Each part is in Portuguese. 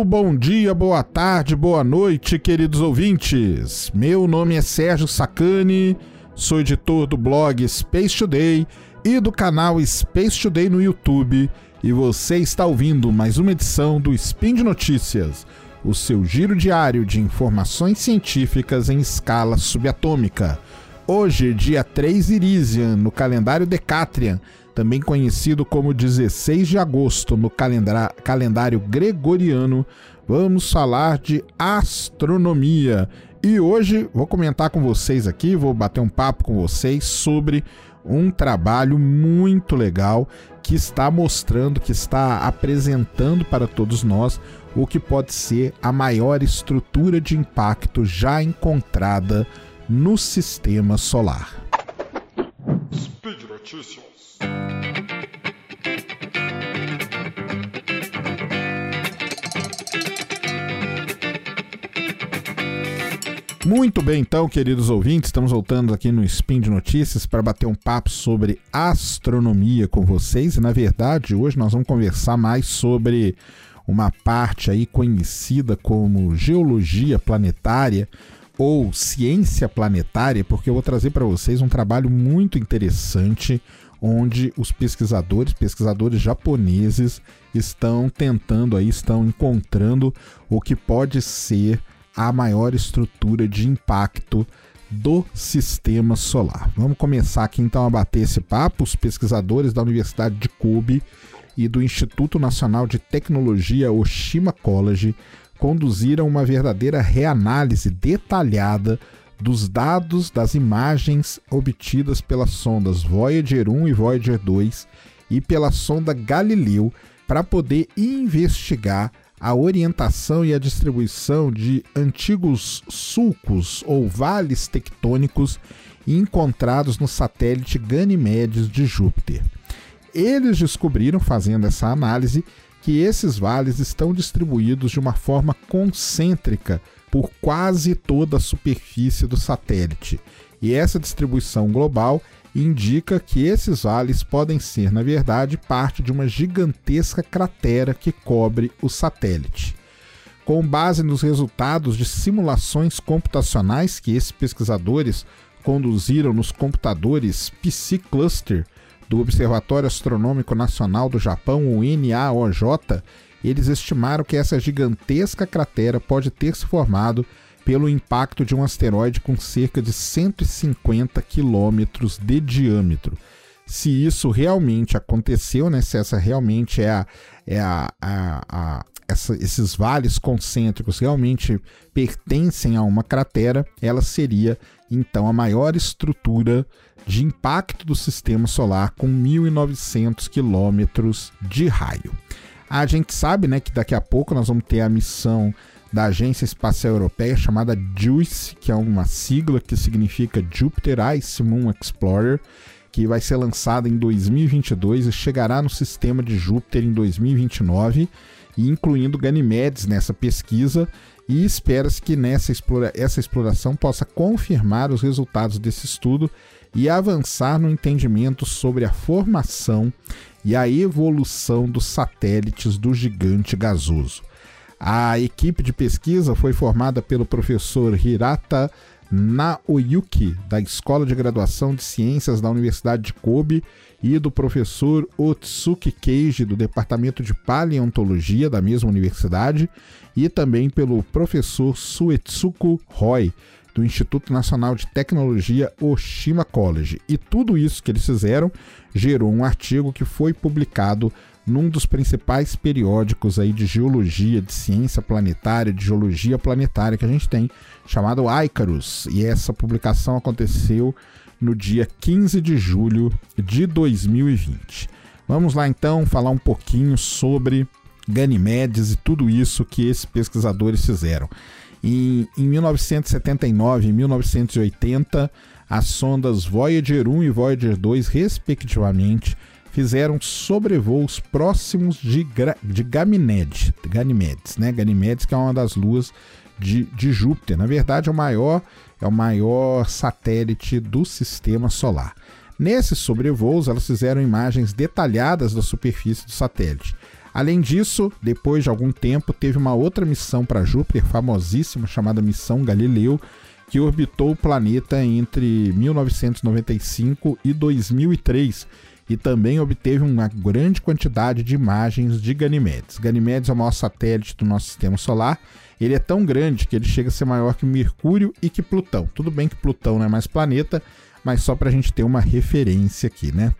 Muito bom dia, boa tarde, boa noite, queridos ouvintes. Meu nome é Sérgio Sacani, sou editor do blog Space Today e do canal Space Today no YouTube, e você está ouvindo mais uma edição do Spin de Notícias, o seu giro diário de informações científicas em escala subatômica. Hoje, dia 3 Irisian, no calendário Decatrian, também conhecido como 16 de agosto no calendário gregoriano, vamos falar de astronomia. E hoje vou comentar com vocês aqui, vou bater um papo com vocês sobre um trabalho muito legal que está mostrando, que está apresentando para todos nós o que pode ser a maior estrutura de impacto já encontrada no sistema solar. Speed Notícias. Muito bem, então, queridos ouvintes, estamos voltando aqui no Spin de Notícias para bater um papo sobre astronomia com vocês. E, na verdade, hoje nós vamos conversar mais sobre uma parte aí conhecida como geologia planetária ou ciência planetária, porque eu vou trazer para vocês um trabalho muito interessante onde os pesquisadores, pesquisadores japoneses, estão tentando aí, estão encontrando o que pode ser a maior estrutura de impacto do sistema solar. Vamos começar aqui então a bater esse papo. Os pesquisadores da Universidade de Kobe e do Instituto Nacional de Tecnologia Oshima College conduziram uma verdadeira reanálise detalhada dos dados das imagens obtidas pelas sondas Voyager 1 e Voyager 2 e pela sonda Galileu para poder investigar a orientação e a distribuição de antigos sulcos ou vales tectônicos encontrados no satélite Ganymedes de Júpiter. Eles descobriram, fazendo essa análise, que esses vales estão distribuídos de uma forma concêntrica por quase toda a superfície do satélite. E essa distribuição global indica que esses vales podem ser, na verdade, parte de uma gigantesca cratera que cobre o satélite. Com base nos resultados de simulações computacionais que esses pesquisadores conduziram nos computadores PC Cluster do Observatório Astronômico Nacional do Japão, o NAOJ, eles estimaram que essa gigantesca cratera pode ter se formado pelo impacto de um asteroide com cerca de 150 quilômetros de diâmetro. Se isso realmente aconteceu, né, se essa realmente é a, é a, a, a essa, esses vales concêntricos realmente pertencem a uma cratera, ela seria então a maior estrutura de impacto do sistema solar com 1.900 quilômetros de raio. A gente sabe né, que daqui a pouco nós vamos ter a missão da Agência Espacial Europeia chamada JUICE, que é uma sigla que significa Jupiter Ice Moon Explorer, que vai ser lançada em 2022 e chegará no sistema de Júpiter em 2029, incluindo Ganymedes nessa pesquisa, e espera-se que nessa explora essa exploração possa confirmar os resultados desse estudo e avançar no entendimento sobre a formação e a evolução dos satélites do gigante gasoso. A equipe de pesquisa foi formada pelo professor Hirata Naoyuki, da Escola de Graduação de Ciências da Universidade de Kobe, e do professor Otsuki Keiji, do Departamento de Paleontologia da mesma universidade, e também pelo professor Suetsuko Roy, do Instituto Nacional de Tecnologia Oshima College. E tudo isso que eles fizeram gerou um artigo que foi publicado num dos principais periódicos aí de geologia, de ciência planetária, de geologia planetária que a gente tem, chamado Icarus. E essa publicação aconteceu no dia 15 de julho de 2020. Vamos lá então falar um pouquinho sobre Ganymedes e tudo isso que esses pesquisadores fizeram. Em, em 1979 e 1980, as sondas Voyager 1 e Voyager 2, respectivamente, fizeram sobrevoos próximos de, de Ganymedes, Ganymedes, né? Ganymedes que é uma das luas de, de Júpiter. Na verdade, é o maior é o maior satélite do sistema solar. Nesses sobrevoos, elas fizeram imagens detalhadas da superfície do satélite. Além disso, depois de algum tempo, teve uma outra missão para Júpiter, famosíssima, chamada Missão Galileu, que orbitou o planeta entre 1995 e 2003 e também obteve uma grande quantidade de imagens de Ganymedes. Ganymedes é o maior satélite do nosso sistema solar. Ele é tão grande que ele chega a ser maior que Mercúrio e que Plutão. Tudo bem que Plutão não é mais planeta, mas só para a gente ter uma referência aqui, né?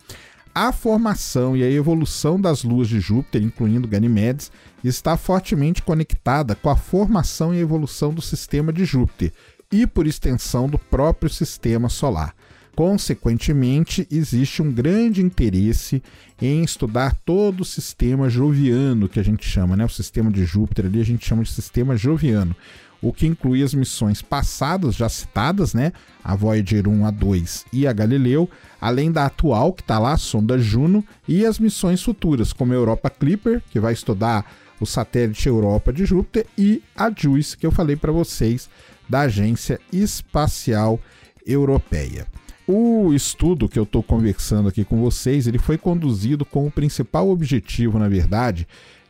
A formação e a evolução das luas de Júpiter, incluindo Ganymedes, está fortemente conectada com a formação e evolução do sistema de Júpiter e, por extensão, do próprio sistema solar. Consequentemente, existe um grande interesse em estudar todo o sistema joviano, que a gente chama, né? O sistema de Júpiter ali a gente chama de sistema joviano o que inclui as missões passadas já citadas, né? A Voyager 1, a 2 e a Galileu, além da atual que está lá, a sonda Juno, e as missões futuras, como a Europa Clipper, que vai estudar o satélite Europa de Júpiter, e a JUICE, que eu falei para vocês, da Agência Espacial Europeia. O estudo que eu estou conversando aqui com vocês, ele foi conduzido com o principal objetivo, na verdade,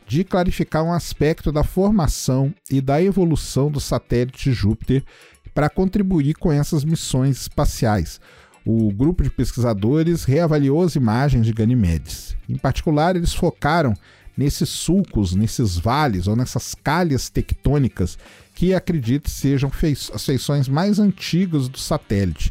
de clarificar um aspecto da formação e da evolução do satélite Júpiter para contribuir com essas missões espaciais. O grupo de pesquisadores reavaliou as imagens de Ganymedes. Em particular, eles focaram nesses sulcos, nesses vales ou nessas calhas tectônicas que acredite sejam as feições mais antigas do satélite.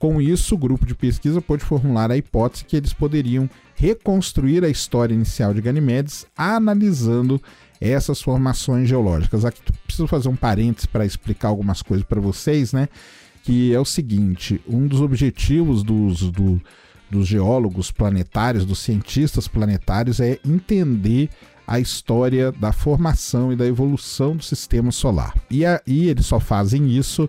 Com isso, o grupo de pesquisa pôde formular a hipótese que eles poderiam reconstruir a história inicial de Ganymedes analisando essas formações geológicas. Aqui preciso fazer um parênteses para explicar algumas coisas para vocês, né? Que é o seguinte: um dos objetivos dos, do, dos geólogos planetários, dos cientistas planetários, é entender a história da formação e da evolução do sistema solar. E, a, e eles só fazem isso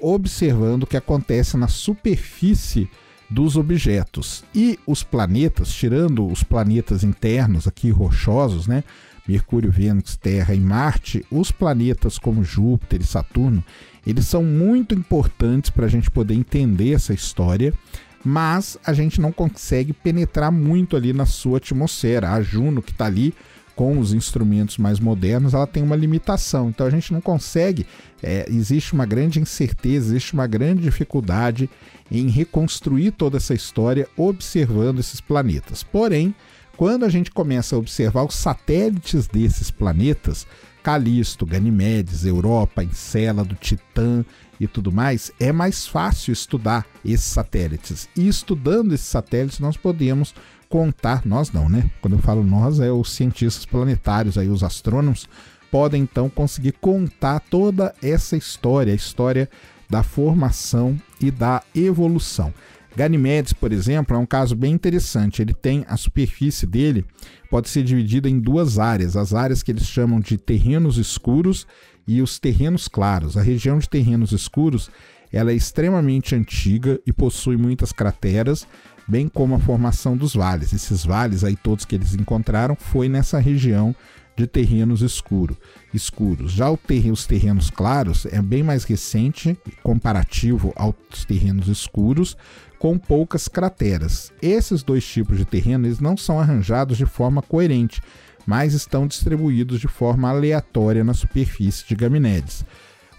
observando o que acontece na superfície dos objetos. E os planetas, tirando os planetas internos aqui rochosos, né? Mercúrio, Vênus, Terra e Marte, os planetas como Júpiter e Saturno, eles são muito importantes para a gente poder entender essa história, mas a gente não consegue penetrar muito ali na sua atmosfera. A Juno, que está ali, com os instrumentos mais modernos, ela tem uma limitação. Então a gente não consegue, é, existe uma grande incerteza, existe uma grande dificuldade em reconstruir toda essa história observando esses planetas. Porém, quando a gente começa a observar os satélites desses planetas, Calisto, Ganimedes, Europa, Encélado, Titã e tudo mais, é mais fácil estudar esses satélites. E estudando esses satélites, nós podemos contar, nós não, né? Quando eu falo nós, é os cientistas planetários, aí os astrônomos, podem então conseguir contar toda essa história, a história da formação e da evolução. Ganymedes, por exemplo, é um caso bem interessante. Ele tem a superfície dele pode ser dividida em duas áreas, as áreas que eles chamam de terrenos escuros e os terrenos claros. A região de terrenos escuros, ela é extremamente antiga e possui muitas crateras bem como a formação dos vales. Esses vales aí todos que eles encontraram foi nessa região de terrenos escuro, escuros. Já os terrenos claros é bem mais recente, comparativo aos terrenos escuros, com poucas crateras. Esses dois tipos de terreno eles não são arranjados de forma coerente, mas estão distribuídos de forma aleatória na superfície de Gaminedes.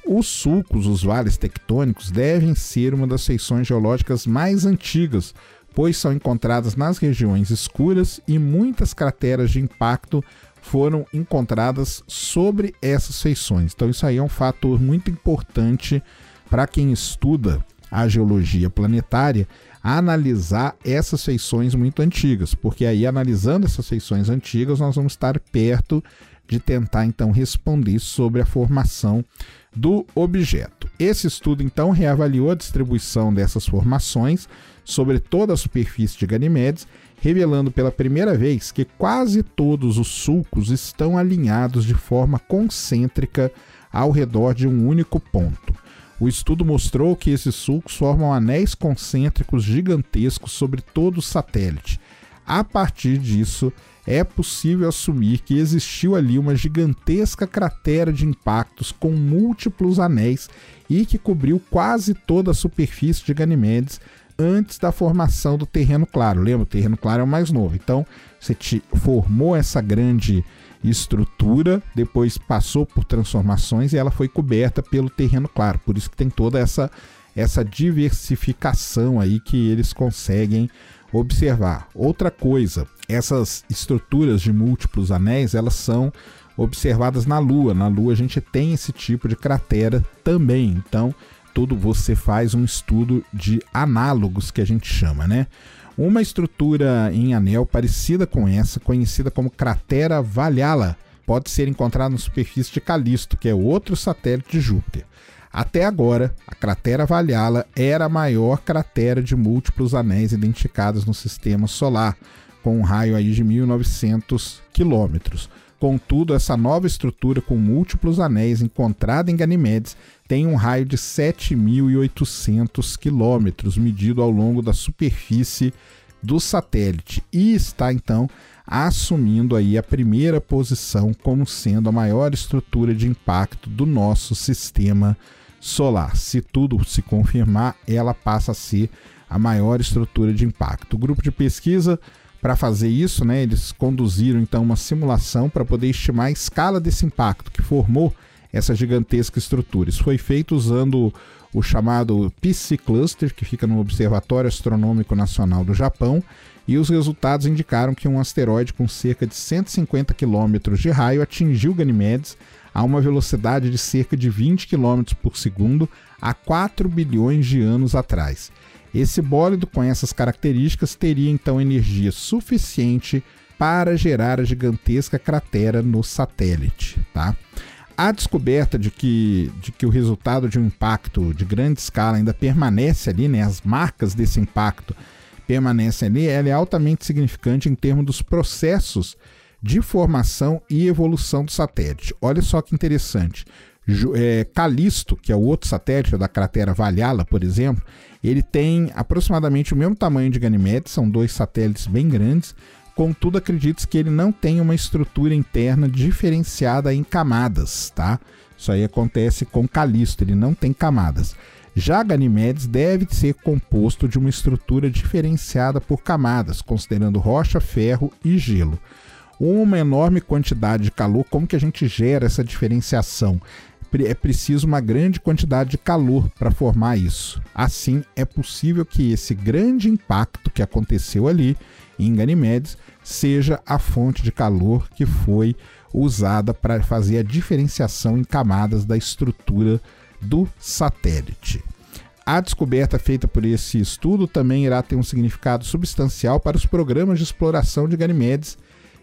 Os sulcos, os vales tectônicos, devem ser uma das feições geológicas mais antigas pois são encontradas nas regiões escuras e muitas crateras de impacto foram encontradas sobre essas feições. Então, isso aí é um fator muito importante para quem estuda a geologia planetária analisar essas feições muito antigas, porque aí analisando essas feições antigas nós vamos estar perto de tentar então responder sobre a formação do objeto. Esse estudo então reavaliou a distribuição dessas formações sobre toda a superfície de Ganymedes, revelando pela primeira vez que quase todos os sulcos estão alinhados de forma concêntrica ao redor de um único ponto. O estudo mostrou que esses sulcos formam anéis concêntricos gigantescos sobre todo o satélite. A partir disso, é possível assumir que existiu ali uma gigantesca cratera de impactos com múltiplos anéis e que cobriu quase toda a superfície de Ganymedes, antes da formação do terreno claro. Lembra, o terreno claro é o mais novo. Então, você formou essa grande estrutura, depois passou por transformações e ela foi coberta pelo terreno claro. Por isso que tem toda essa essa diversificação aí que eles conseguem observar. Outra coisa, essas estruturas de múltiplos anéis, elas são observadas na Lua. Na Lua a gente tem esse tipo de cratera também. Então, tudo você faz um estudo de análogos que a gente chama, né? Uma estrutura em anel parecida com essa, conhecida como cratera Valhalla, pode ser encontrada na superfície de Calisto, que é outro satélite de Júpiter. Até agora, a cratera Valhalla era a maior cratera de múltiplos anéis identificados no sistema solar, com um raio aí de 1900 quilômetros. Contudo, essa nova estrutura com múltiplos anéis encontrada em Ganimedes tem um raio de 7.800 quilômetros medido ao longo da superfície do satélite e está então assumindo aí a primeira posição como sendo a maior estrutura de impacto do nosso sistema solar. Se tudo se confirmar, ela passa a ser a maior estrutura de impacto. O grupo de pesquisa para fazer isso, né, eles conduziram então uma simulação para poder estimar a escala desse impacto que formou essa gigantesca estrutura. Isso foi feito usando o chamado PC Cluster, que fica no Observatório Astronômico Nacional do Japão, e os resultados indicaram que um asteroide com cerca de 150 km de raio atingiu Ganymedes a uma velocidade de cerca de 20 km por segundo há 4 bilhões de anos atrás. Esse bólido com essas características teria então energia suficiente para gerar a gigantesca cratera no satélite, tá? A descoberta de que, de que o resultado de um impacto de grande escala ainda permanece ali, né, as marcas desse impacto permanecem ali, ela é altamente significante em termos dos processos de formação e evolução do satélite. Olha só que interessante. É, Calisto, que é o outro satélite da cratera Valhalla, por exemplo, ele tem aproximadamente o mesmo tamanho de Ganymede, são dois satélites bem grandes, contudo acredite que ele não tem uma estrutura interna diferenciada em camadas, tá? Isso aí acontece com Calisto, ele não tem camadas. Já Ganymedes deve ser composto de uma estrutura diferenciada por camadas, considerando rocha, ferro e gelo. Uma enorme quantidade de calor, como que a gente gera essa diferenciação? É preciso uma grande quantidade de calor para formar isso. Assim, é possível que esse grande impacto que aconteceu ali em Ganymedes seja a fonte de calor que foi usada para fazer a diferenciação em camadas da estrutura do satélite. A descoberta feita por esse estudo também irá ter um significado substancial para os programas de exploração de Ganymedes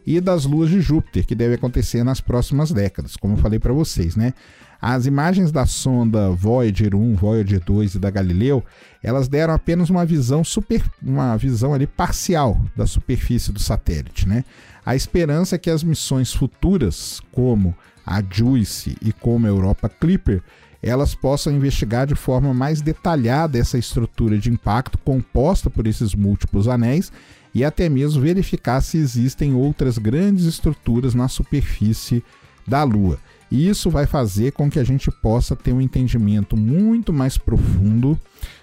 e das luas de Júpiter, que deve acontecer nas próximas décadas, como eu falei para vocês, né? As imagens da sonda Voyager 1, Voyager 2 e da Galileu, elas deram apenas uma visão super, uma visão ali parcial da superfície do satélite, né? A esperança é que as missões futuras, como a JUICE e como a Europa Clipper, elas possam investigar de forma mais detalhada essa estrutura de impacto composta por esses múltiplos anéis e até mesmo verificar se existem outras grandes estruturas na superfície da Lua. E isso vai fazer com que a gente possa ter um entendimento muito mais profundo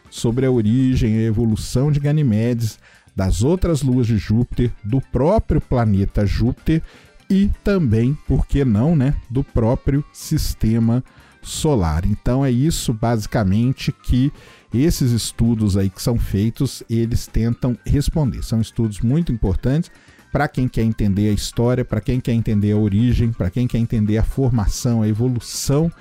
sobre a origem e a evolução de Ganimedes, das outras luas de Júpiter, do próprio planeta Júpiter e também, por que não, né, do próprio sistema solar. Então é isso basicamente que esses estudos aí que são feitos, eles tentam responder. São estudos muito importantes para quem quer entender a história, para quem quer entender a origem, para quem quer entender a formação, a evolução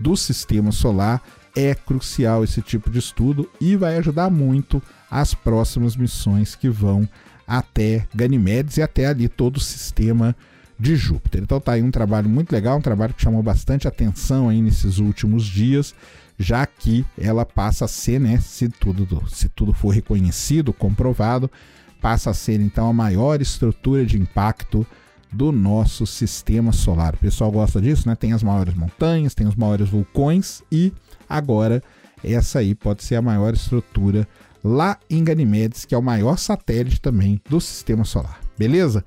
do sistema solar, é crucial esse tipo de estudo e vai ajudar muito as próximas missões que vão até Ganymedes e até ali todo o sistema de Júpiter. Então tá aí um trabalho muito legal, um trabalho que chamou bastante atenção aí nesses últimos dias, já que ela passa a ser, né, se tudo, se tudo for reconhecido, comprovado, passa a ser então a maior estrutura de impacto do nosso sistema solar. O pessoal gosta disso, né? Tem as maiores montanhas, tem os maiores vulcões e agora essa aí pode ser a maior estrutura lá em Ganymedes, que é o maior satélite também do sistema solar. Beleza?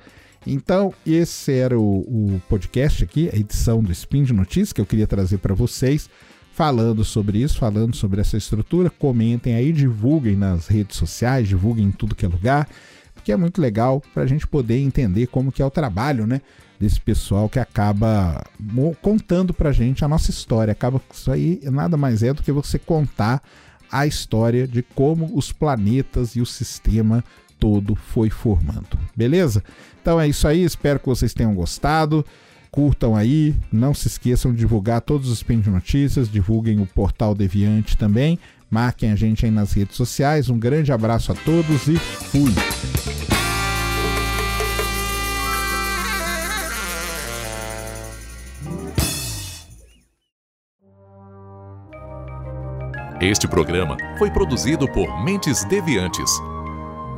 Então, esse era o, o podcast aqui, a edição do Spin de Notícias que eu queria trazer para vocês falando sobre isso, falando sobre essa estrutura. Comentem aí, divulguem nas redes sociais, divulguem em tudo que é lugar, porque é muito legal para a gente poder entender como que é o trabalho, né? Desse pessoal que acaba contando para a gente a nossa história. Acaba isso aí nada mais é do que você contar a história de como os planetas e o sistema todo foi formando. Beleza? Então é isso aí, espero que vocês tenham gostado. Curtam aí, não se esqueçam de divulgar todos os spin de notícias, divulguem o portal Deviante também, marquem a gente aí nas redes sociais. Um grande abraço a todos e fui! Este programa foi produzido por Mentes Deviantes.